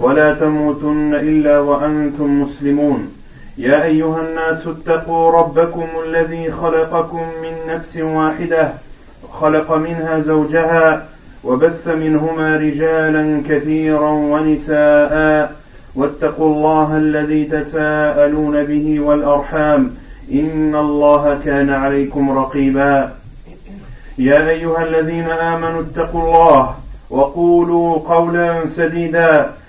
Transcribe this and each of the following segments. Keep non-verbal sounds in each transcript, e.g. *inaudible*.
ولا تموتن إلا وأنتم مسلمون. يا أيها الناس اتقوا ربكم الذي خلقكم من نفس واحدة خلق منها زوجها وبث منهما رجالا كثيرا ونساء. واتقوا الله الذي تساءلون به والأرحام. إن الله كان عليكم رقيبا. يا أيها الذين آمنوا اتقوا الله وقولوا قولا سديدا.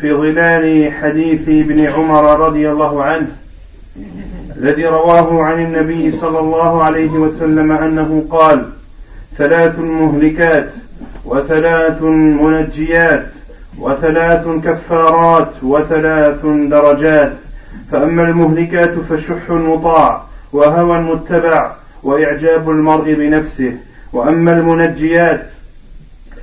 في ظلال حديث ابن عمر رضي الله عنه الذي رواه عن النبي صلى الله عليه وسلم أنه قال ثلاث مهلكات وثلاث منجيات وثلاث كفارات وثلاث درجات فأما المهلكات فشح مطاع وهوى متبع وإعجاب المرء بنفسه وأما المنجيات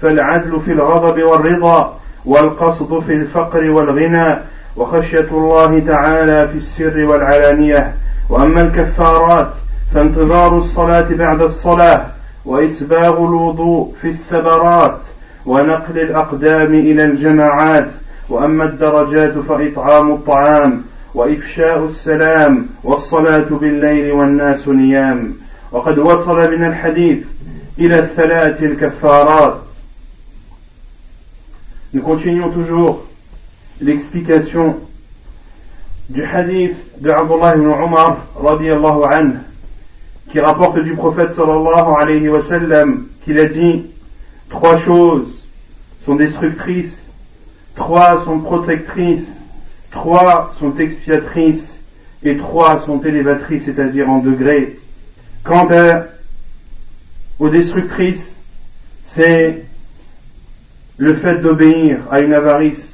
فالعدل في الغضب والرضا والقصد في الفقر والغنى وخشية الله تعالى في السر والعلانية. وأما الكفارات فانتظار الصلاة بعد الصلاة وإسباغ الوضوء في السبرات ونقل الأقدام إلى الجماعات. وأما الدرجات فإطعام الطعام وإفشاء السلام والصلاة بالليل والناس نيام. وقد وصل من الحديث إلى الثلاث الكفارات. Nous continuons toujours l'explication du hadith de Abdullah ibn Umar radiallahu anhu qui rapporte du prophète sallallahu alayhi wa sallam qu'il a dit trois choses sont destructrices, trois sont protectrices, trois sont expiatrices et trois sont élévatrices, c'est-à-dire en degrés. Quant à, aux destructrices, c'est le fait d'obéir à une avarice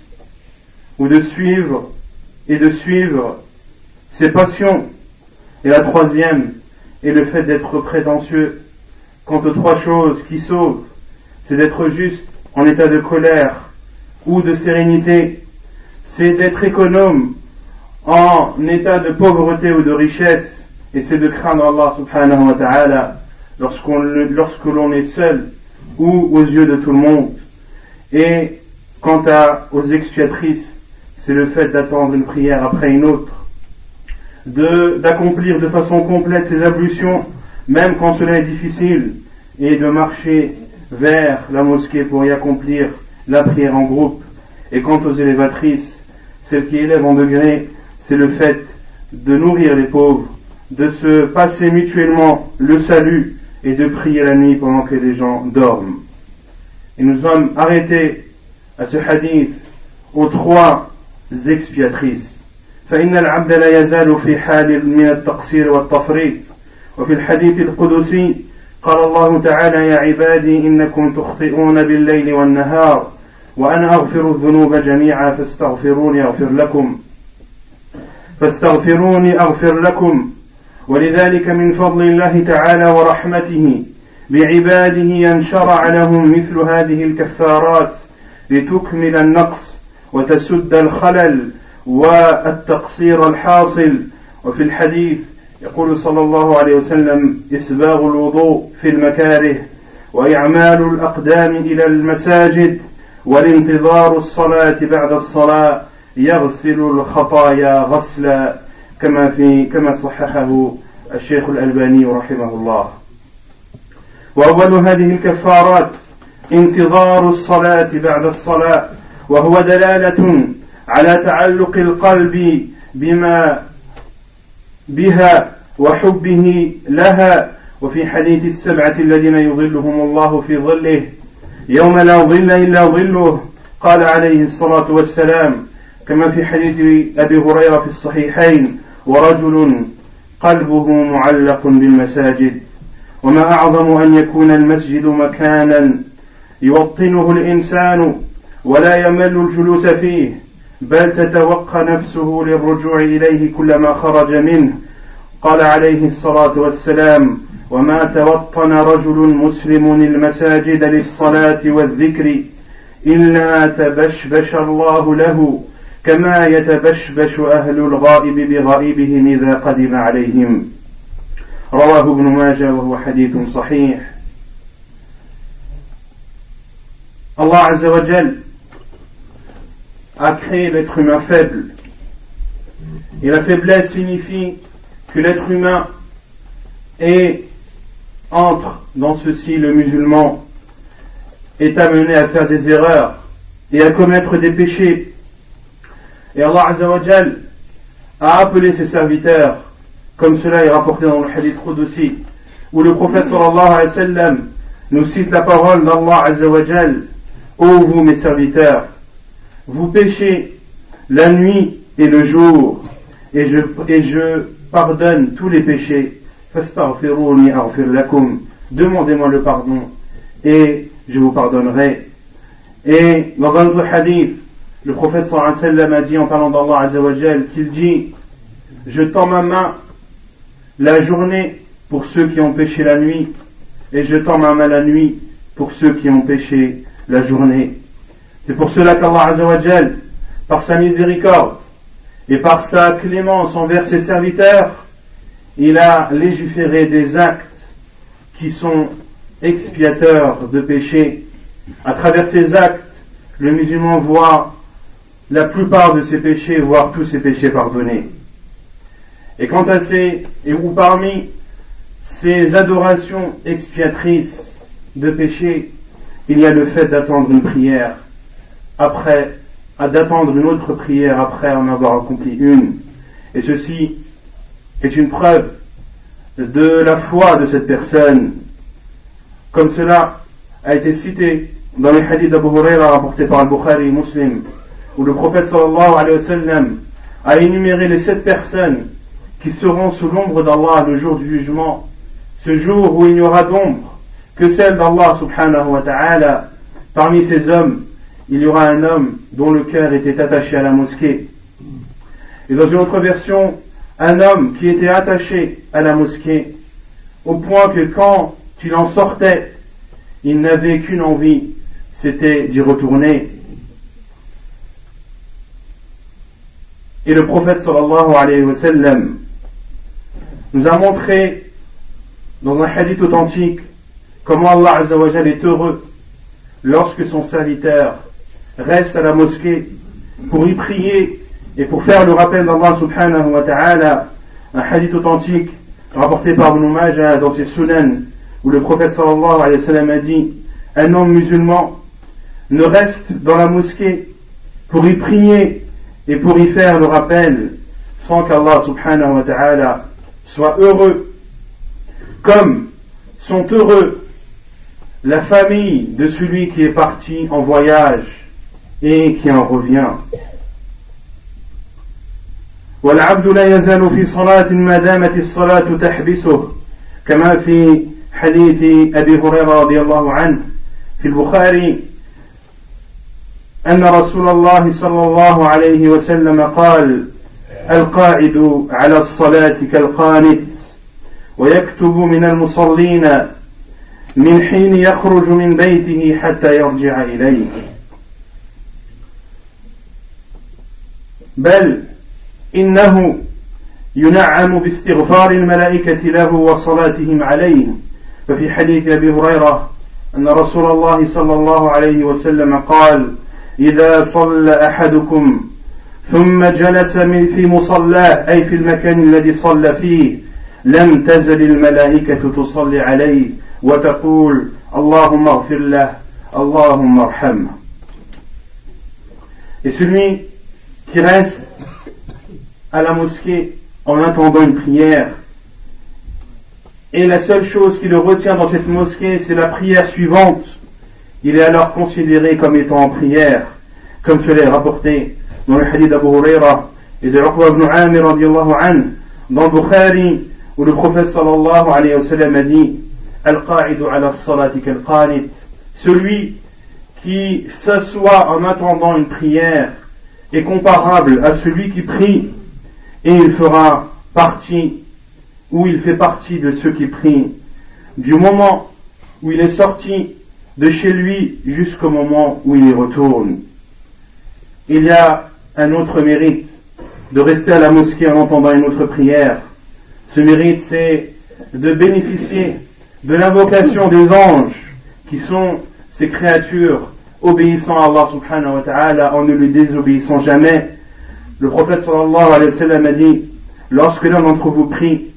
ou de suivre et de suivre ses passions. Et la troisième est le fait d'être prétentieux. Quant aux trois choses qui sauvent, c'est d'être juste en état de colère ou de sérénité, c'est d'être économe en état de pauvreté ou de richesse, et c'est de craindre Allah subhanahu wa ta'ala lorsque l'on est seul ou aux yeux de tout le monde. Et quant aux expiatrices, c'est le fait d'attendre une prière après une autre, d'accomplir de, façon complète ses ablutions, même quand cela est difficile, et de marcher vers la mosquée pour y accomplir la prière en groupe. Et quant aux élévatrices, celles qui élèvent en degré, c'est le fait de nourrir les pauvres, de se passer mutuellement le salut et de prier la nuit pendant que les gens dorment. Et nous sommes arrêtés à ce hadith aux trois expiatrices. فإن العبد لا يزال في حال من التقصير والتفريط. وفي الحديث القدسي قال الله تعالى يا عبادي إنكم تخطئون بالليل والنهار وأنا أغفر الذنوب جميعا فاستغفروني أغفر لكم. فاستغفروني أغفر لكم. ولذلك من فضل الله تعالى ورحمته بعباده أن شرع لهم مثل هذه الكفارات لتكمل النقص وتسد الخلل والتقصير الحاصل. وفي الحديث يقول صلى الله عليه وسلم إسباغ الوضوء في المكاره وإعمال الأقدام إلى المساجد والانتظار الصلاة بعد الصلاة يغسل الخطايا غسلا كما في كما صححه الشيخ الألباني رحمه الله. وأول هذه الكفارات انتظار الصلاة بعد الصلاة وهو دلالة على تعلق القلب بما بها وحبه لها. وفي حديث السبعة الذين يظلهم الله في ظله يوم لا ظل إلا ظله قال عليه الصلاة والسلام كما في حديث أبي هريرة في الصحيحين ورجل قلبه معلق بالمساجد. وما أعظم أن يكون المسجد مكانا يوطنه الإنسان ولا يمل الجلوس فيه بل تتوقى نفسه للرجوع إليه كلما خرج منه. قال عليه الصلاة والسلام وما توطن رجل مسلم المساجد للصلاة والذكر إلا تبشبش الله له كما يتبشبش أهل الغائب بغائبهم إذا قدم عليهم. رواه ابن ماجه وهو حديث صحيح Allah Azzawajal a créé l'être humain faible. Et la faiblesse signifie que l'être humain est, entre dans ceci le musulman, est amené à faire des erreurs et à commettre des péchés. Et Allah Azzawajal a appelé ses serviteurs, comme cela est rapporté dans le hadith Qudsi, où le prophète sallallahu alayhi wa sallam nous cite la parole d'Allah Azzawajal, Ô vous mes serviteurs, vous péchez la nuit et le jour, et je, et je pardonne tous les péchés. Demandez-moi le pardon, et je vous pardonnerai. Et dans un autre hadith, le prophète sallam a dit en parlant d'Allah Azzawajal qu'il dit Je tends ma main la journée pour ceux qui ont péché la nuit et je tends ma main la nuit pour ceux qui ont péché la journée. C'est pour cela qu'Allah par sa miséricorde et par sa clémence envers ses serviteurs, il a légiféré des actes qui sont expiateurs de péchés. À travers ces actes, le musulman voit la plupart de ses péchés, voire tous ses péchés pardonnés. Et quant à ces, et ou parmi ces adorations expiatrices de péchés, il y a le fait d'attendre une prière après, d'attendre une autre prière après en avoir accompli une. Et ceci est une preuve de la foi de cette personne, comme cela a été cité dans les hadiths d'Abu Huraira rapportés par Al-Bukhari Muslim où le prophète sallallahu alayhi wa sallam a énuméré les sept personnes qui seront sous l'ombre d'Allah le jour du jugement, ce jour où il n'y aura d'ombre que celle d'Allah subhanahu wa ta'ala. Parmi ces hommes, il y aura un homme dont le cœur était attaché à la mosquée. Et dans une autre version, un homme qui était attaché à la mosquée, au point que quand il en sortait, il n'avait qu'une envie, c'était d'y retourner Et le prophète sallallahu alayhi wa sallam nous a montré dans un hadith authentique comment Allah azawajal est heureux lorsque son serviteur reste à la mosquée pour y prier et pour faire le rappel d'Allah subhanahu wa ta'ala un hadith authentique rapporté par Ibn dans ses sunan où le prophète sallallahu alayhi wa a dit un homme musulman ne reste dans la mosquée pour y prier et pour y faire le rappel sans qu'Allah subhanahu wa ta'ala soit heureux comme sont heureux la famille de celui qui est parti en voyage et qui en revient. والعبد لا يزال في صلاة ما دامت الصلاة تحبسه كما في حديث أبي هريرة رضي الله عنه في البخاري أن رسول الله صلى الله عليه وسلم قال القاعد على الصلاة كالقانت ويكتب من المصلين من حين يخرج من بيته حتى يرجع إليه. بل إنه ينعم باستغفار الملائكة له وصلاتهم عليه. ففي حديث أبي هريرة أن رسول الله صلى الله عليه وسلم قال إذا صلى أحدكم ثم جلس في مصلاه أي في المكان الذي صلى فيه لم تزل الملائكة تصلي عليه وتقول اللهم اغفر له اللهم ارحمه Et celui qui reste à la mosquée en attendant une prière. Et la seule chose qui le retient dans cette mosquée, c'est la prière suivante. Il est alors considéré comme étant en prière, comme cela est rapporté dans le hadith d'Abu Huraira et de Uqba ibn Amir an, dans Bukhari, où le prophète sallallahu alayhi wa sallam a dit Celui qui s'assoit en attendant une prière est comparable à celui qui prie et il fera partie ou il fait partie de ceux qui prient du moment où il est sorti de chez lui jusqu'au moment où il y retourne. Il y a un autre mérite de rester à la mosquée en entendant une autre prière. Ce mérite, c'est de bénéficier de l'invocation des anges, qui sont ces créatures obéissant à Allah subhanahu wa ta'ala en ne lui désobéissant jamais. Le prophète sallallahu alayhi wa sallam a dit, lorsque l'un d'entre vous prie,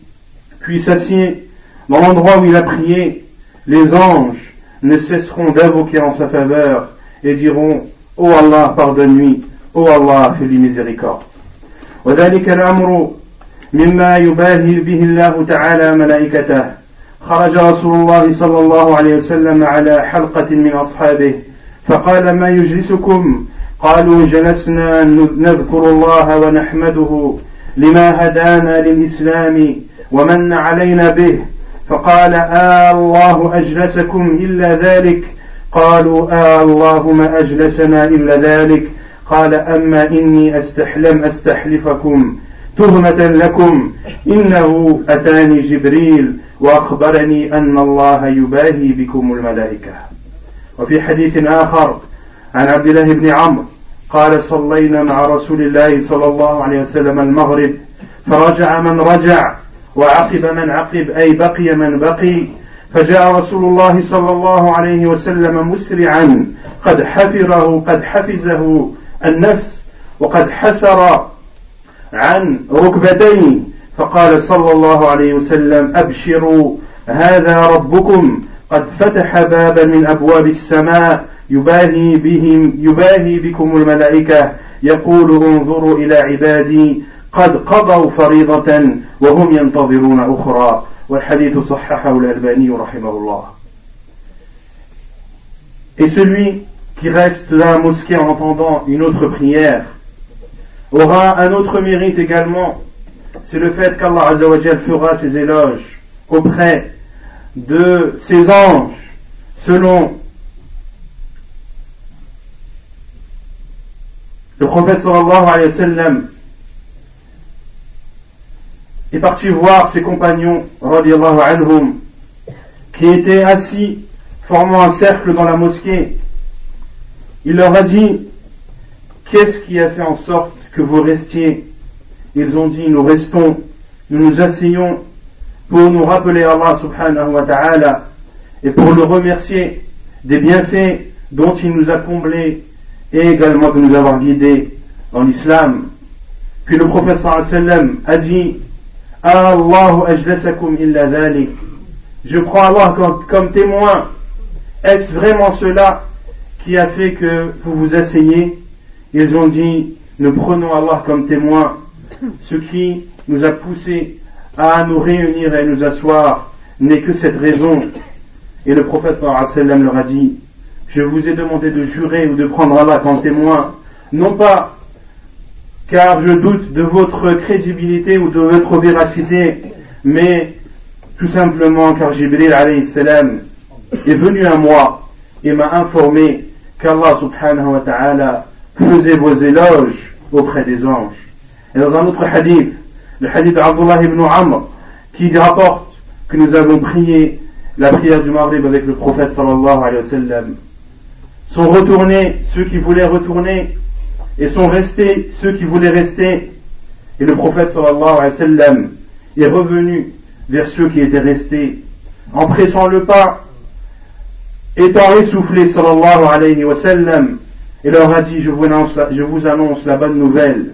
puis s'assied dans l'endroit où il a prié, les anges ne cesseront d'invoquer en sa faveur et diront, oh Allah, pardonne-lui, Allah, fais-lui miséricorde. وذلك الأمر مما يباهي به الله تعالى ملائكته. خرج رسول الله صلى الله عليه وسلم على حلقة من أصحابه فقال ما يجلسكم؟ قالوا جلسنا نذكر الله ونحمده لما هدانا للإسلام ومن علينا به. فقال آه الله أجلسكم إلا ذلك؟ قالوا آه الله ما أجلسنا إلا ذلك. قال أما إني أستحلم أستحلفكم تهمة لكم. إنه أتاني جبريل وأخبرني أن الله يباهي بكم الملائكة. وفي حديث آخر عن عبد الله بن عمرو قال صلينا مع رسول الله صلى الله عليه وسلم المغرب فرجع من رجع وعقب من عقب أي بقي من بقي. فجاء رسول الله صلى الله عليه وسلم مسرعا قد حفره قد حفزه النفس وقد حسر عن ركبتيه فقال صلى الله عليه وسلم أبشروا هذا ربكم قد فتح بابا من أبواب السماء يباهي بهم يباهي بكم الملائكة يقول انظروا إلى عبادي قد قضوا فريضة وهم ينتظرون أخرى والحديث صححه الألباني رحمه الله. Et celui qui reste dans la mosquée en entendant une autre prière aura un autre mérite également, c'est le fait qu'Allah Azzawajal fera ses éloges auprès de ses anges selon le prophète sallallahu alayhi wa sallam est parti voir ses compagnons anhum, qui étaient assis formant un cercle dans la mosquée. Il leur a dit Qu'est-ce qui a fait en sorte que vous restiez? Ils ont dit Nous restons, nous nous asseyons pour nous rappeler Allah subhanahu wa ta'ala et pour le remercier des bienfaits dont il nous a comblés et également de nous avoir guidés en islam. Puis le prophète sallam a dit. Je crois Allah comme témoin. Est-ce vraiment cela? Qui a fait que vous vous asseyez Ils ont dit Nous prenons Allah comme témoin, ce qui nous a poussé à nous réunir et à nous asseoir n'est que cette raison. Et le prophète sallam leur a dit Je vous ai demandé de jurer ou de prendre Allah comme témoin, non pas car je doute de votre crédibilité ou de votre véracité, mais tout simplement car Jibril salam est venu à moi et m'a informé qu'Allah subhanahu wa ta'ala faisait vos éloges auprès des anges. Et dans un autre hadith, le hadith d'Abdullah ibn Amr, qui rapporte que nous avons prié la prière du Maghrib avec le prophète sallallahu alayhi sont retournés ceux qui voulaient retourner et sont restés ceux qui voulaient rester. Et le prophète sallallahu alayhi est revenu vers ceux qui étaient restés en pressant le pas, étant essoufflé sallallahu alayhi wa sallam, et leur a dit, je vous, annonce, je vous annonce la bonne nouvelle,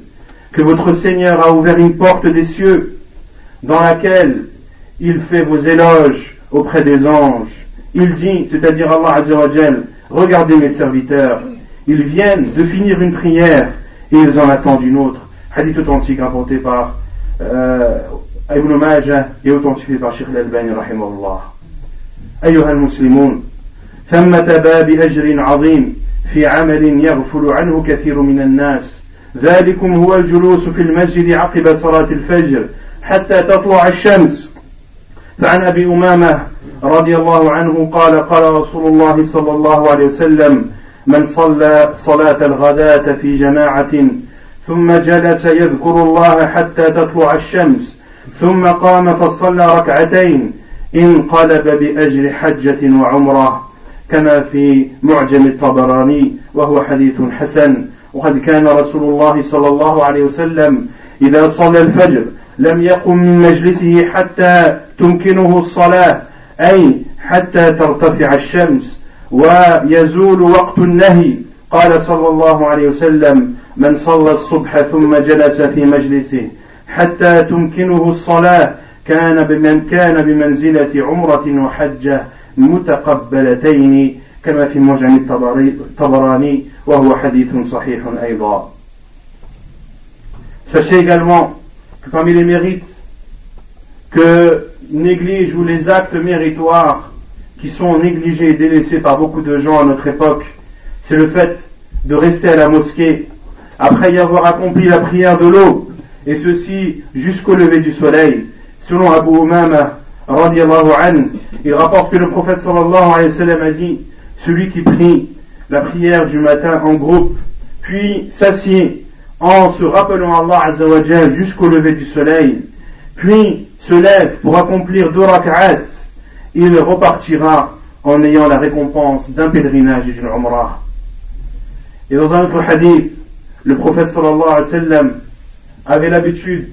que votre Seigneur a ouvert une porte des cieux dans laquelle il fait vos éloges auprès des anges. Il dit, c'est-à-dire Allah Azzawajal, regardez mes serviteurs, ils viennent de finir une prière et ils en attendent une autre. hadith authentique rapporté par euh, Ibn Majah et authentifié par Sheikh Al-Albani rahimahullah. أيها المسلمون ثمة باب أجر عظيم في عمل يغفل عنه كثير من الناس. ذلكم هو الجلوس في المسجد عقب صلاة الفجر حتى تطلع الشمس. فعن أبي أمامة رضي الله عنه قال قال رسول الله صلى الله عليه وسلم من صلى صلاة الغداة في جماعة ثم جلس يذكر الله حتى تطلع الشمس ثم قام فصلى ركعتين انقلب بأجر حجة وعمرة. كما في معجم الطبراني وهو حديث حسن. وقد كان رسول الله صلى الله عليه وسلم إذا صلى الفجر لم يقم من مجلسه حتى تمكنه الصلاة أي حتى ترتفع الشمس ويزول وقت النهي. قال صلى الله عليه وسلم من صلى الصبح ثم جلس في مجلسه حتى تمكنه الصلاة كان بمن كان بمنزلة عمرة وحجة متقبلتين كما في معجم الطبراني وهو حديث صحيح أيضا Sachez également que parmi les mérites que négligent ou les actes méritoires qui sont négligés et délaissés par beaucoup de gens à notre époque, c'est le fait de rester à la mosquée après y avoir accompli la prière de l'eau, et ceci jusqu'au lever du soleil. Selon Abu Umama, il rapporte que le prophète sallallahu alayhi wa sallam a dit, celui qui prie la prière du matin en groupe, puis s'assied en se rappelant Allah azawajal jusqu'au lever du soleil, puis se lève pour accomplir deux rak'at, il repartira en ayant la récompense d'un pèlerinage et d'une umrah. Et dans un autre hadith, le prophète sallallahu alayhi wa sallam avait l'habitude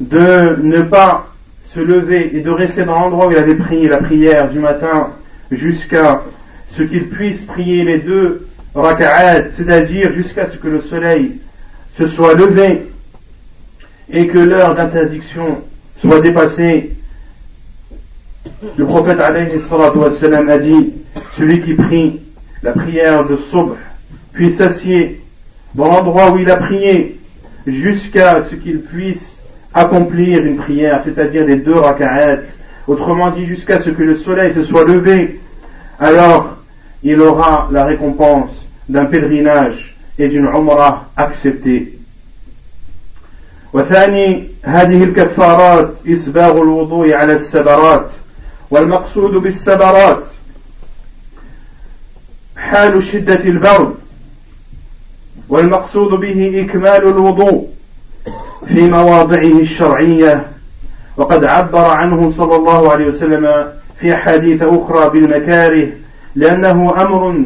de ne pas se lever et de rester dans l'endroit où il avait prié la prière du matin jusqu'à ce qu'il puisse prier les deux raka'at, c'est-à-dire jusqu'à ce que le soleil se soit levé et que l'heure d'interdiction soit dépassée. Le prophète a dit, celui qui prie la prière de Sobh, puis s'assied dans l'endroit où il a prié, jusqu'à ce qu'il puisse accomplir une prière, c'est-à-dire les deux raka'at, autrement dit jusqu'à ce que le soleil se soit levé, alors il aura la récompense d'un pèlerinage et d'une umrah acceptée. وثاني هذه الكفارات إسباغ الوضوء على السبرات والمقصود بالسبرات حال شدة البرد والمقصود به إكمال الوضوء في مواضعه الشرعية وقد عبر عنه صلى الله عليه وسلم في حديث أخرى بالمكاره لأنه أمر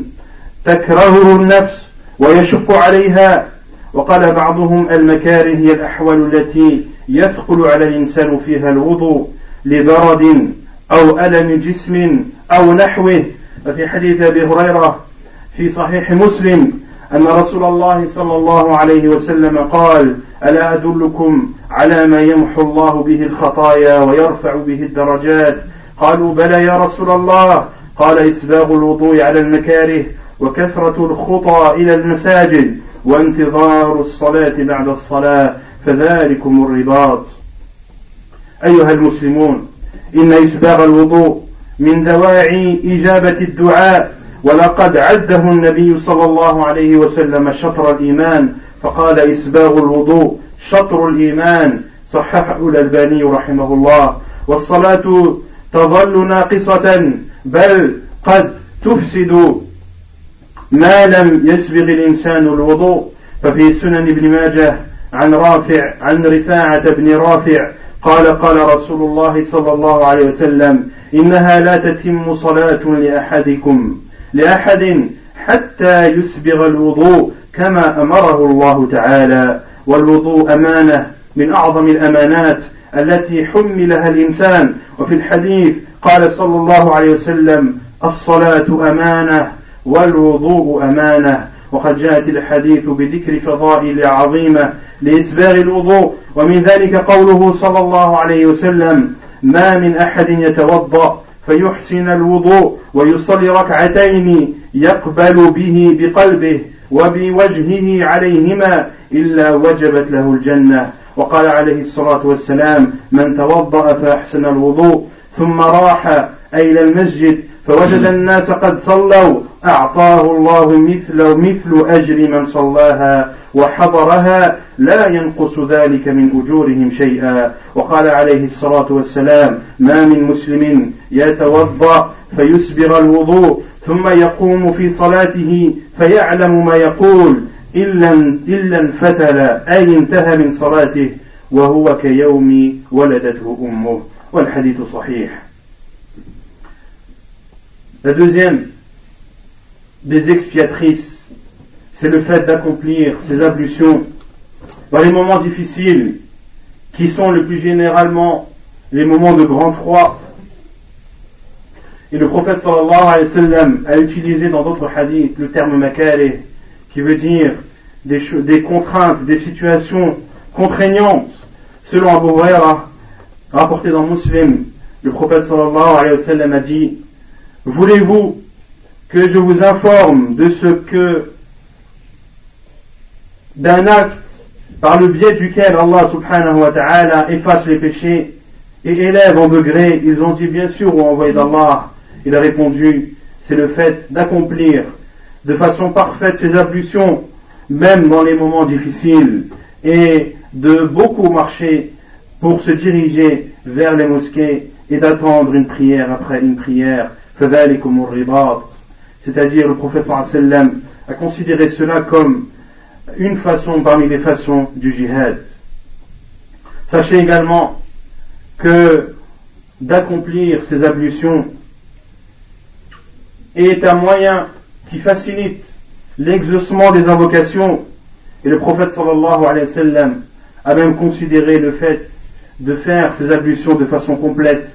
تكرهه النفس ويشق عليها. وقال بعضهم المكاره هي الأحوال التي يثقل على الإنسان فيها الوضوء لبرد أو ألم جسم أو نحوه. وفي حديث أبي هريرة في صحيح مسلم أن رسول الله صلى الله عليه وسلم قال ألا أدلكم على ما يمحو الله به الخطايا ويرفع به الدرجات؟ قالوا بلى يا رسول الله. قال إسباغ الوضوء على المكاره وكثرة الخطى إلى المساجد وانتظار الصلاة بعد الصلاة فذلكم الرباط. أيها المسلمون إن إسباغ الوضوء من دواعي إجابة الدعاء ولقد عده النبي صلى الله عليه وسلم شطر الإيمان فقال إسباغ الوضوء شطر الإيمان صححه الألباني رحمه الله. والصلاة تظل ناقصة بل قد تفسد ما لم يسبغ الإنسان الوضوء. ففي سنن ابن ماجه عن رافع عن رفاعة بن رافع قال قال رسول الله صلى الله عليه وسلم إنها لا تتم صلاة لأحدكم. لأحد حتى يسبغ الوضوء كما أمره الله تعالى. والوضوء أمانة من أعظم الأمانات التي حملها الإنسان. وفي الحديث قال صلى الله عليه وسلم الصلاة أمانة والوضوء أمانة. وقد جاءت الحديث بذكر فضائل عظيمة لإسباغ الوضوء. ومن ذلك قوله صلى الله عليه وسلم ما من أحد يتوضأ فيحسن الوضوء ويصلي ركعتين يقبل به بقلبه وبوجهه عليهما إلا وجبت له الجنة. وقال عليه الصلاة والسلام من توضأ فأحسن الوضوء ثم راح أي إلى المسجد فوجد الناس قد صلوا أعطاه الله مثل مثل أجر من صلاها وحضرها لا ينقص ذلك من أجورهم شيئا. وقال عليه الصلاة والسلام ما من مسلم يتوضأ فيسبغ الوضوء ثم يقوم في صلاته فيعلم ما يقول إلا إلا انفتل أي انتهى من صلاته وهو كيوم ولدته أمه. والحديث صحيح. La deuxième des expiatrices, c'est le fait d'accomplir ces ablutions dans les moments difficiles, qui sont le plus généralement les moments de grand froid. Et le prophète sallallahu alayhi a utilisé dans d'autres hadiths le terme makare, qui veut dire des, contraintes, des situations contraignantes. Selon Abu Huraira, rapporté dans Muslim, le prophète sallallahu alayhi a dit Voulez-vous que je vous informe de ce que d'un acte par le biais duquel Allah subhanahu wa ta'ala efface les péchés et élève en degrés, ils ont dit bien sûr, ou envoyé d'Allah, il a répondu, c'est le fait d'accomplir de façon parfaite ces ablutions, même dans les moments difficiles, et de beaucoup marcher pour se diriger vers les mosquées et d'attendre une prière après une prière c'est-à-dire le prophète sallam a considéré cela comme une façon parmi les façons du jihad. Sachez également que d'accomplir ces ablutions est un moyen qui facilite l'exaucement des invocations. Et le prophète sallallahu alayhi wa sallam a même considéré le fait de faire ces ablutions de façon complète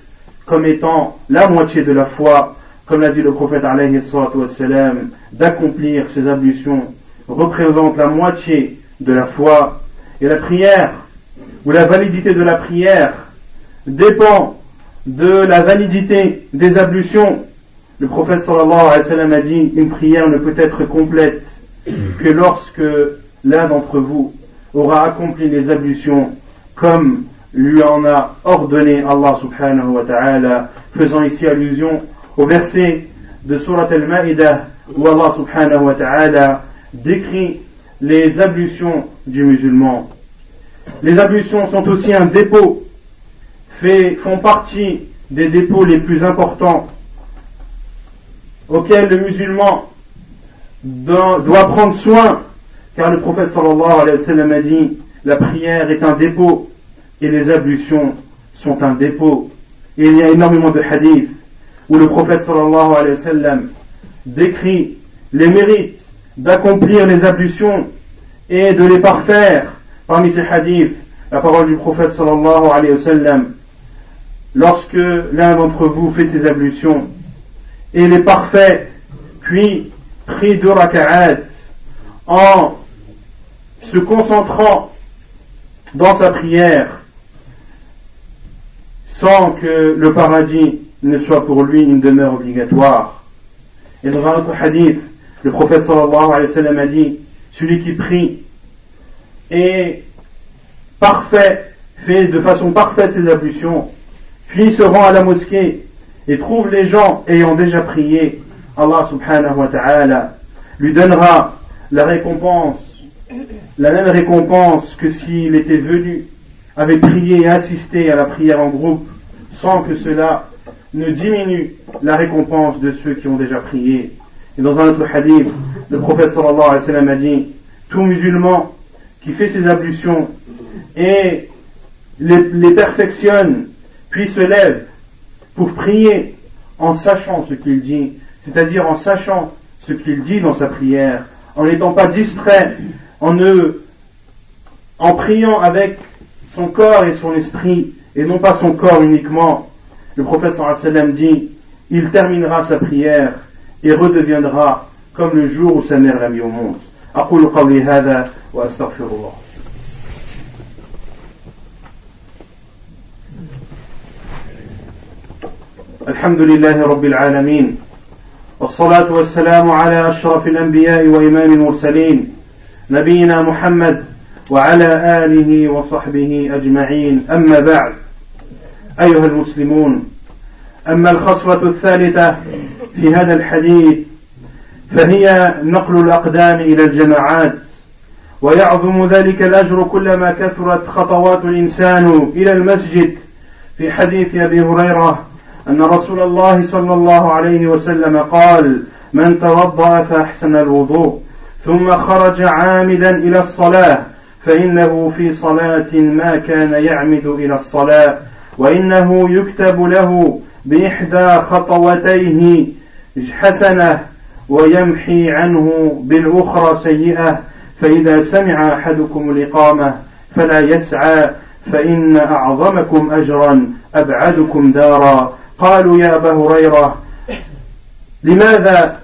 comme étant la moitié de la foi, comme l'a dit le prophète d'accomplir ces ablutions représente la moitié de la foi. Et la prière, ou la validité de la prière, dépend de la validité des ablutions. Le prophète sallallahu alayhi wa sallam a dit, une prière ne peut être complète que lorsque l'un d'entre vous aura accompli les ablutions comme lui en a ordonné Allah subhanahu wa ta'ala, faisant ici allusion au verset de Surat al-Ma'idah où Allah subhanahu wa ta'ala décrit les ablutions du musulman. Les ablutions sont aussi un dépôt, font partie des dépôts les plus importants auxquels le musulman doit prendre soin, car le prophète sallallahu alayhi wa sallam a dit, la prière est un dépôt et les ablutions sont un dépôt. Et il y a énormément de hadiths où le prophète sallallahu alayhi wa sallam décrit les mérites d'accomplir les ablutions et de les parfaire. Parmi ces hadiths, la parole du prophète sallallahu alayhi wa sallam, lorsque l'un d'entre vous fait ses ablutions et les parfait, puis prie deux raka'at en se concentrant dans sa prière sans que le paradis ne soit pour lui une demeure obligatoire. Et dans un autre hadith, le prophète sallallahu alayhi wa sallam a dit, celui qui prie est parfait, fait de façon parfaite ses ablutions, puis se rend à la mosquée et trouve les gens ayant déjà prié, Allah subhanahu wa ta'ala lui donnera la récompense, la même récompense que s'il était venu avait prié et assisté à la prière en groupe sans que cela ne diminue la récompense de ceux qui ont déjà prié. Et dans un autre hadith, le prophète sallallahu alayhi wa sallam a dit, tout musulman qui fait ses ablutions et les, les perfectionne, puis se lève pour prier en sachant ce qu'il dit, c'est-à-dire en sachant ce qu'il dit dans sa prière, en n'étant pas distrait, en ne, en priant avec son corps et son esprit, et non pas son corps uniquement. Le prophète sallam dit, il terminera sa prière et redeviendra comme le jour où sa mère l'a mis au monde. أقول قولي هذا وأستغفر الله الحمد لله رب العالمين والصلاة والسلام على أشرف الأنبياء وإمام المرسلين نبينا محمد وعلى آله وصحبه أجمعين. أما بعد أيها المسلمون أما الخصلة الثالثة في هذا الحديث فهي نقل الأقدام إلى الجماعات ويعظم ذلك الأجر كلما كثرت خطوات الإنسان إلى المسجد. في حديث أبي هريرة أن رسول الله صلى الله عليه وسلم قال من توضأ فأحسن الوضوء ثم خرج عامدا إلى الصلاة فإنه في صلاة ما كان يعمد إلى الصلاة وإنه يكتب له بإحدى خطوتيه حسنة ويمحي عنه بالأخرى سيئة فإذا سمع أحدكم الإقامة فلا يسعى فإن أعظمكم أجرا أبعدكم دارا. قالوا يا أبا هريرة لماذا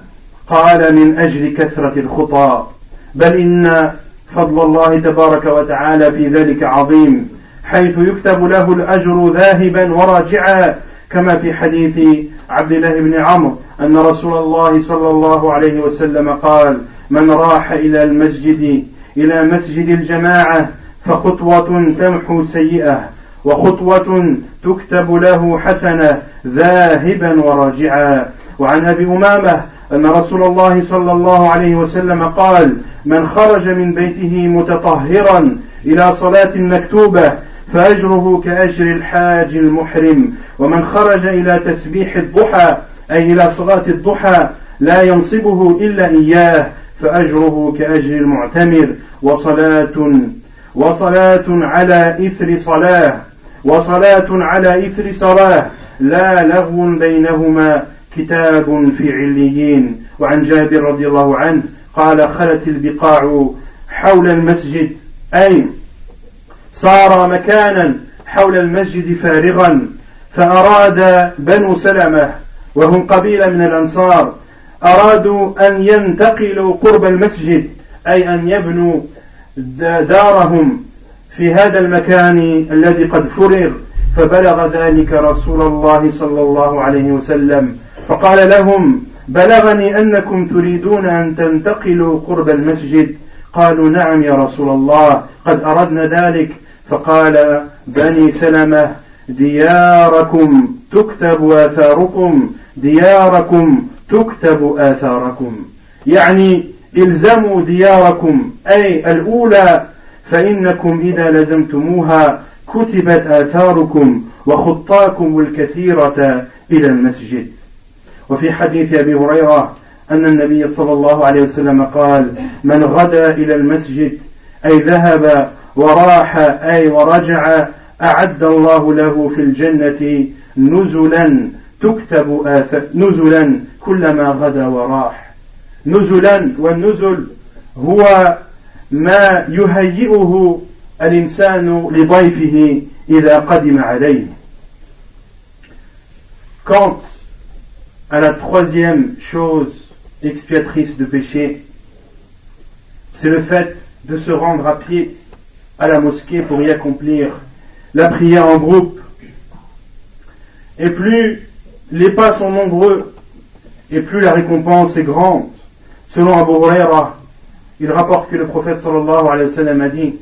قال من أجل كثرة الخطى بل إن فضل الله تبارك وتعالى في ذلك عظيم حيث يكتب له الأجر ذاهبا وراجعا كما في حديث عبد الله بن عمرو أن رسول الله صلى الله عليه وسلم قال من راح إلى المسجد إلى مسجد الجماعة فخطوة تمحو سيئة وخطوة تكتب له حسنة ذاهبا وراجعا. وعن أبي أمامة أن رسول الله صلى الله عليه وسلم قال من خرج من بيته متطهرا إلى صلاة مكتوبة فأجره كأجر الحاج المحرم. ومن خرج إلى تسبيح الضحى أي إلى صلاة الضحى لا ينصبه إلا إياه فأجره كأجر المعتمر. وصلاة وصلاة على إثر صلاة وصلاة على إثر صلاة لا لغو بينهما كتاب في عليين. وعن جابر رضي الله عنه قال خلت البقاع حول المسجد. أي صار مكانا حول المسجد فارغا فأراد بنو سلمة وهم قبيلة من الأنصار أرادوا أن ينتقلوا قرب المسجد أي أن يبنوا دارهم في هذا المكان الذي قد فرغ. فبلغ ذلك رسول الله صلى الله عليه وسلم. فقال لهم بلغني أنكم تريدون أن تنتقلوا قرب المسجد. قالوا نعم يا رسول الله قد أردنا ذلك. فقال بني سلمة دياركم تكتب آثاركم دياركم تكتب آثاركم. يعني إلزموا دياركم أي الأولى فإنكم إذا لزمتموها كتبت آثاركم وخطاكم الكثيرة إلى المسجد. وفي حديث أبي هريرة أن النبي صلى الله عليه وسلم قال من غدا إلى المسجد أي ذهب وراح أي ورجع أعد الله له في الجنة نزلا تكتب آثار نزلا كلما غدا وراح. نزلا والنزل هو ما يهيئه الإنسان لضيفه إذا قدم عليه. Quant à la troisième chose expiatrice de péché, c'est le fait de se rendre à pied à la mosquée pour y accomplir la prière en groupe. Et plus les pas sont nombreux, et plus la récompense est grande. Selon Abu Huraira, il rapporte que le prophète sallallahu alayhi wa sallam a dit,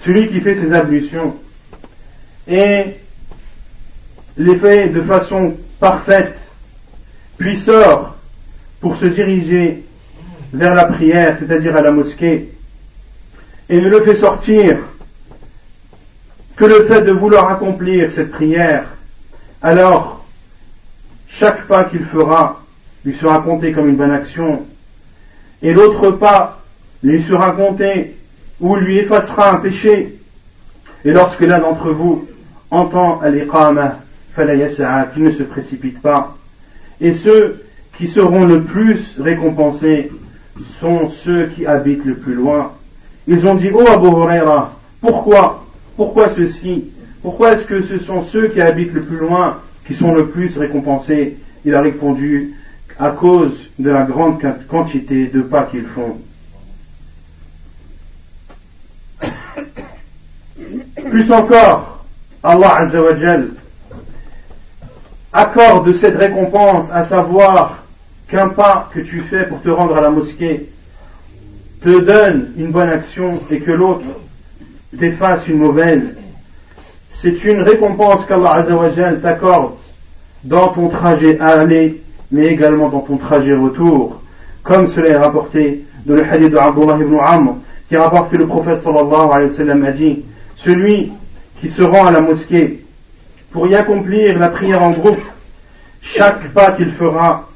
celui qui fait ses ablutions et les fait de façon parfaite, puis sort pour se diriger vers la prière, c'est-à-dire à la mosquée, et ne le fait sortir que le fait de vouloir accomplir cette prière, alors chaque pas qu'il fera lui sera compté comme une bonne action, et l'autre pas lui sera compté ou lui effacera un péché. Et lorsque l'un d'entre vous entend al-iqama, qu'il ne se précipite pas. Et ceux qui seront le plus récompensés sont ceux qui habitent le plus loin. Ils ont dit, oh Abu Huraira, pourquoi Pourquoi ceci Pourquoi est-ce que ce sont ceux qui habitent le plus loin qui sont le plus récompensés? Il a répondu, à cause de la grande quantité de pas qu'ils font. *coughs* Plus encore, Allah Azzawajal accorde cette récompense, à savoir qu'un pas que tu fais pour te rendre à la mosquée te donne une bonne action et que l'autre t'efface une mauvaise, c'est une récompense qu'Allah Azzawajal t'accorde dans ton trajet aller, mais également dans ton trajet retour, comme cela est rapporté dans le hadith de Abdullah ibn Amr, qui rapporte que le prophète sallallahu alayhi wa sallam a dit, celui qui se rend à la mosquée pour y accomplir la prière en groupe, chaque pas qu'il fera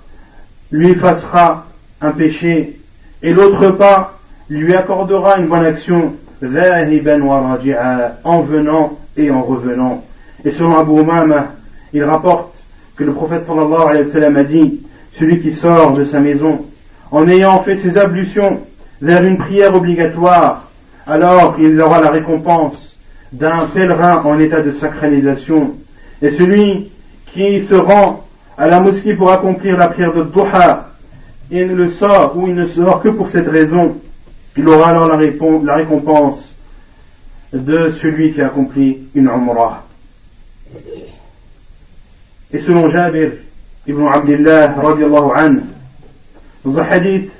lui effacera un péché et l'autre pas lui accordera une bonne action en venant et en revenant. Et selon Abu Umama, il rapporte que le prophète sallallahu alayhi wa a dit, celui qui sort de sa maison en ayant fait ses ablutions vers une prière obligatoire, alors il aura la récompense d'un pèlerin en état de sacralisation. Et celui qui se rend à la mosquée pour accomplir la prière de et ne le sort ou il ne sort que pour cette raison, il aura alors la, récompense de celui qui accomplit une Umrah. Et selon Jabir ibn Abdullah radiallahu anhu, dans un hadith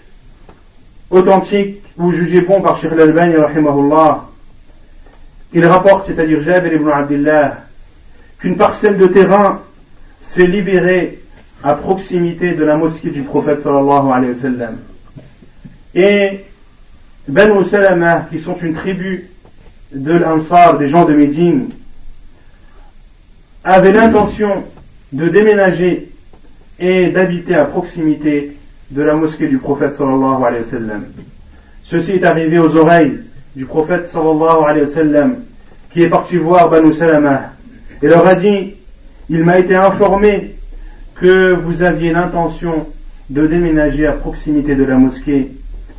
authentique ou jugé bon par Sheikh al-Albani rahimahullah, il rapporte, c'est-à-dire Jabir ibn Abdullah, qu'une parcelle de terrain s'est libérée à proximité de la mosquée du prophète sallallahu alayhi wa sallam. Et Banu Salama, qui sont une tribu de l'Ansar, des gens de Médine, avaient l'intention de déménager et d'habiter à proximité de la mosquée du prophète sallallahu alayhi wa. Ceci est arrivé aux oreilles du prophète sallallahu qui est parti voir Banu Salama et leur a dit, il m'a été informé que vous aviez l'intention de déménager à proximité de la mosquée.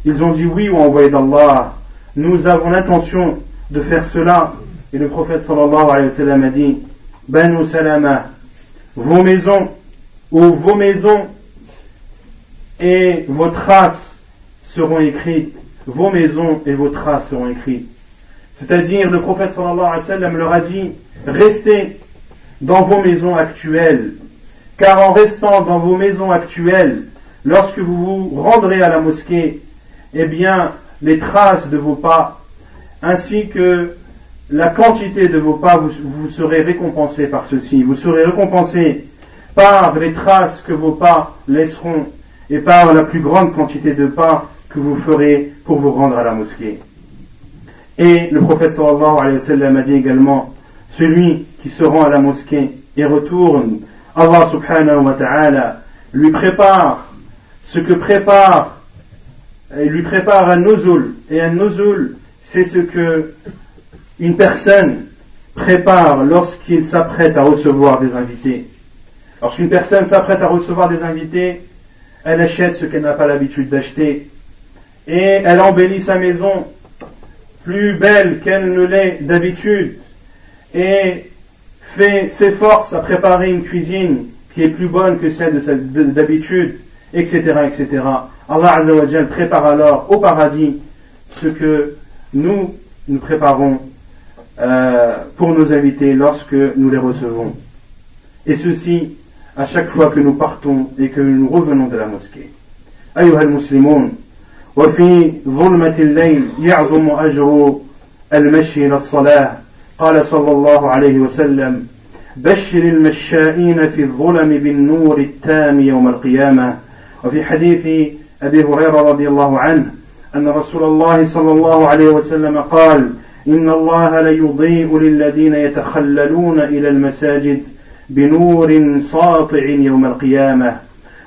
Ils ont dit oui ou envoyé d'Allah. Nous avons l'intention de faire cela. Et le prophète sallallahu alayhi wa sallam a dit, Banu Salama, vos maisons ou vos maisons et vos traces seront écrites. Vos maisons et vos traces seront écrites. C'est-à-dire, le prophète sallallahu alayhi wa sallam leur a dit, restez dans vos maisons actuelles car en restant dans vos maisons actuelles, lorsque vous vous rendrez à la mosquée, eh bien, les traces de vos pas, ainsi que la quantité de vos pas, vous, serez récompensé par ceci. Vous serez récompensé par les traces que vos pas laisseront et par la plus grande quantité de pas que vous ferez pour vous rendre à la mosquée. Et le prophète sallallahu alayhi wa a dit également, celui qui se rend à la mosquée et retourne Allah subhanahu wa ta'ala lui prépare ce que prépare, il lui prépare un nozul. Et un nozul, c'est ce que une personne prépare lorsqu'il s'apprête à recevoir des invités. Lorsqu'une personne s'apprête à recevoir des invités, elle achète ce qu'elle n'a pas l'habitude d'acheter. Et elle embellit sa maison plus belle qu'elle ne l'est d'habitude. Et fait, s'efforce à préparer une cuisine qui est plus bonne que celle d'habitude, etc., etc. Allah Azzawajal prépare alors au paradis ce que nous, nous préparons euh, pour nos invités lorsque nous les recevons. Et ceci à chaque fois que nous partons et que nous revenons de la mosquée. وفي ظلمة الليل يعظم أجر المشي إلى الصلاة. قال صلى الله عليه وسلم بشر المشائين في الظلم بالنور التام يوم القيامة. وفي حديث أبي هريرة رضي الله عنه أن رسول الله صلى الله عليه وسلم قال إن الله ليضيء للذين يتخللون إلى المساجد بنور ساطع يوم القيامة.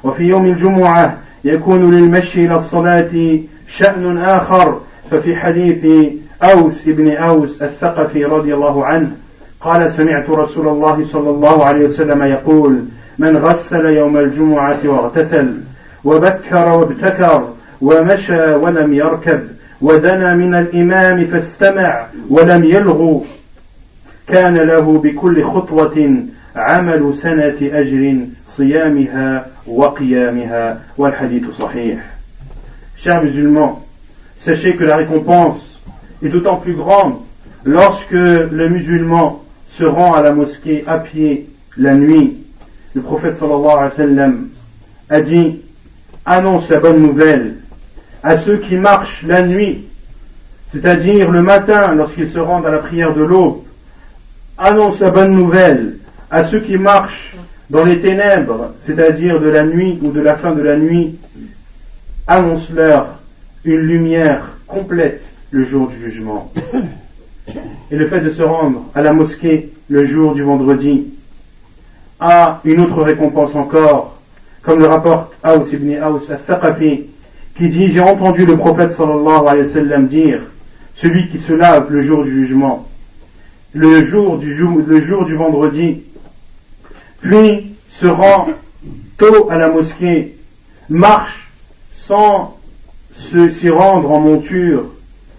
وفي يوم الجمعة يكون للمشي إلى الصلاة شأن آخر ففي حديث أوس بن أوس الثقفي رضي الله عنه قال سمعت رسول الله صلى الله عليه وسلم يقول من غسل يوم الجمعة واغتسل وبكر وابتكر ومشى ولم يركب ودنا من الإمام فاستمع ولم يلغو كان له بكل خطوة عمل سنة أجر صيامها وقيامها والحديث صحيح Chers musulmans, sachez que la récompense est d'autant plus grande lorsque le musulman se rend à la mosquée à pied la nuit. Le prophète sallallahu alayhi wa sallam a dit annonce la bonne nouvelle à ceux qui marchent la nuit c'est-à-dire le matin lorsqu'ils se rendent à la prière de l'aube, annonce la bonne nouvelle à ceux qui marchent dans les ténèbres, c'est-à-dire de la nuit ou de la fin de la nuit, annonce-leur une lumière complète le jour du jugement. Et le fait de se rendre à la mosquée le jour du vendredi a une autre récompense encore, comme le rapporte Aous ibn Aous al-Thaqafi, qui dit J'ai entendu le prophète sallallahu alayhi wa sallam dire Celui qui se lave le jour du jugement, le jour du, le jour du vendredi, puis se rend tôt à la mosquée, marche sans s'y rendre en monture,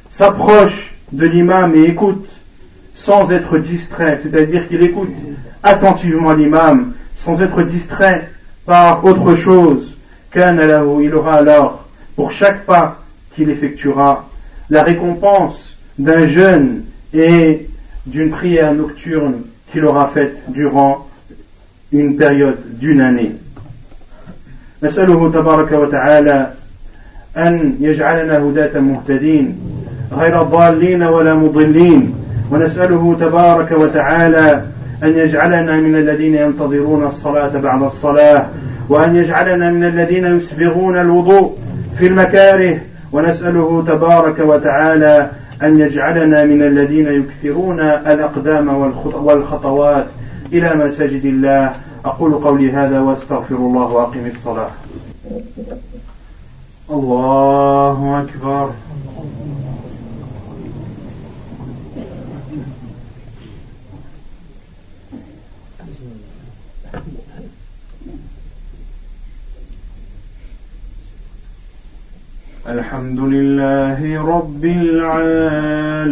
s'approche de l'imam et écoute sans être distrait, c'est-à-dire qu'il écoute attentivement l'imam sans être distrait par autre chose, il aura alors pour chaque pas qu'il effectuera la récompense d'un jeûne et d'une prière nocturne qu'il aura faite durant une période d'une année. نسأله تبارك وتعالى أن يجعلنا هداة مهتدين غير ضالين ولا مضلين ونسأله تبارك وتعالى أن يجعلنا من الذين ينتظرون الصلاة بعد الصلاة وأن يجعلنا من الذين يسبغون الوضوء في المكاره ونسأله تبارك وتعالى أن يجعلنا من الذين يكثرون الأقدام والخطوات إلى مساجد الله. أقول قولي هذا وأستغفر الله وأقم الصلاة. الله أكبر. الحمد لله رب العالمين.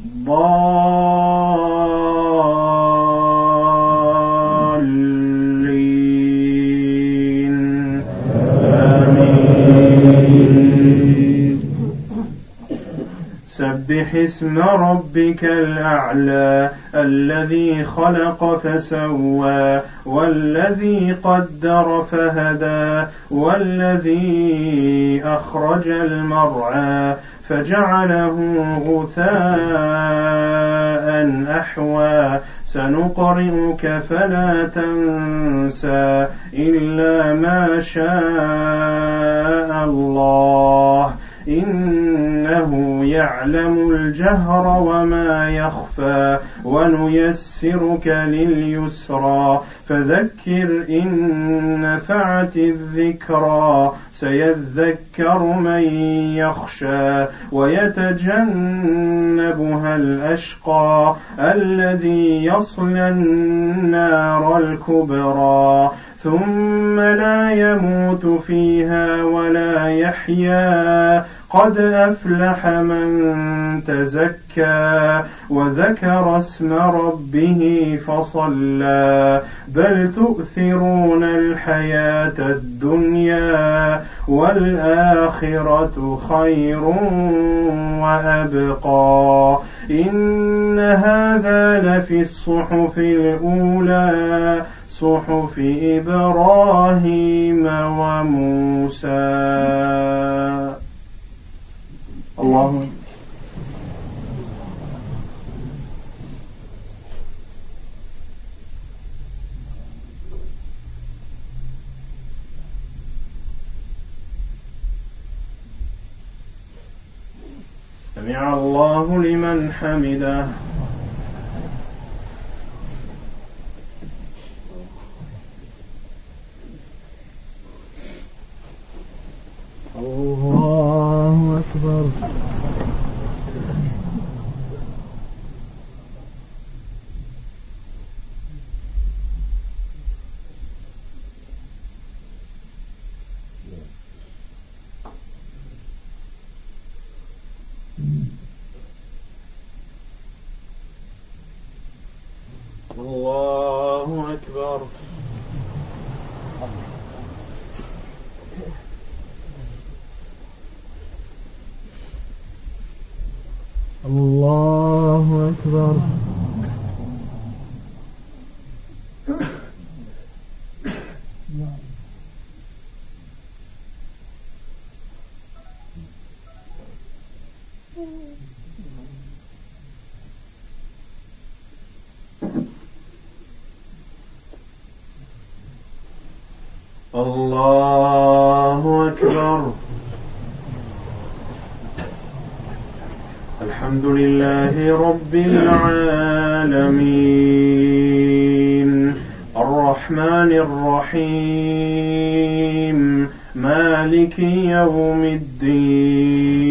الضالين. آمين سبح اسم ربك الأعلى الذي خلق فسوى والذي قدر فهدى والذي أخرج المرعى. فجعله غثاء أحوى. سنقرئك فلا تنسى إلا ما شاء الله. إنه يعلم الجهر وما يخفى ونيسرك لليسرى. فذكر إن نفعت الذكرى سيذكر من يخشى ويتجنبها الأشقى الذي يصلى النار الكبرى. ثم لا يموت فيها ولا يحيا. قد أفلح من تزكى وذكر اسم ربه فصلى. بل تؤثرون الحياة الدنيا والآخرة خير وأبقى. إن هذا لفي الصحف الأولى. صحف إبراهيم وموسى. اللهم سمع الله لمن حمده الله أكبر الله أكبر الله أكبر الله أكبر. الحمد لله رب العالمين. الرحمن الرحيم. مالك يوم الدين.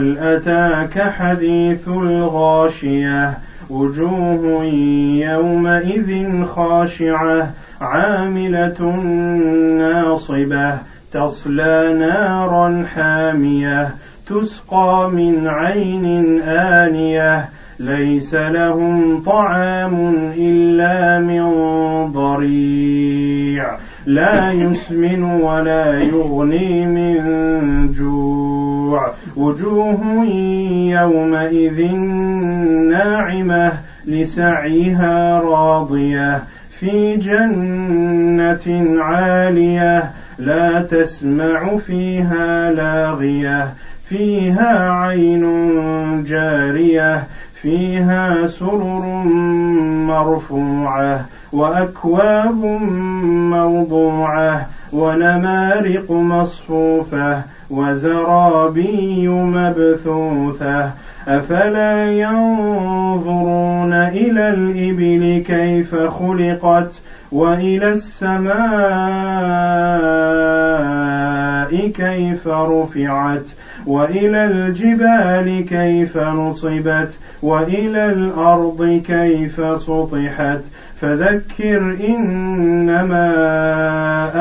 هل أتاك حديث الغاشية؟ وجوه يومئذ خاشعة عاملة ناصبة تصلى نارا حامية تسقى من عين آنية ليس لهم طعام إلا من ضريع. لا يسمن ولا يغني من جوع. وجوه يومئذ ناعمة لسعيها راضية في جنة عالية لا تسمع فيها لاغية فيها عين جارية فيها سرر مرفوعة وأكواب موضوعة ونمارق مصفوفة وزرابي مبثوثة. أفلا ينظرون إلى الإبل كيف خلقت وإلى السماء كيف رفعت وإلى الجبال كيف نصبت وإلى الأرض كيف سطحت. فذكر إنما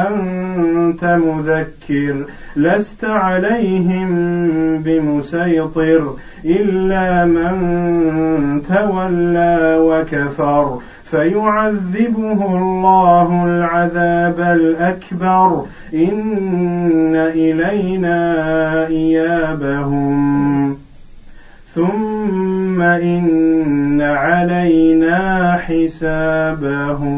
أنت مذكر لست عليهم بمسيطر إلا من تولى وكفر. فيعذبه الله العذاب الأكبر. إن إلينا إيابهم ثم إن علينا حسابهم.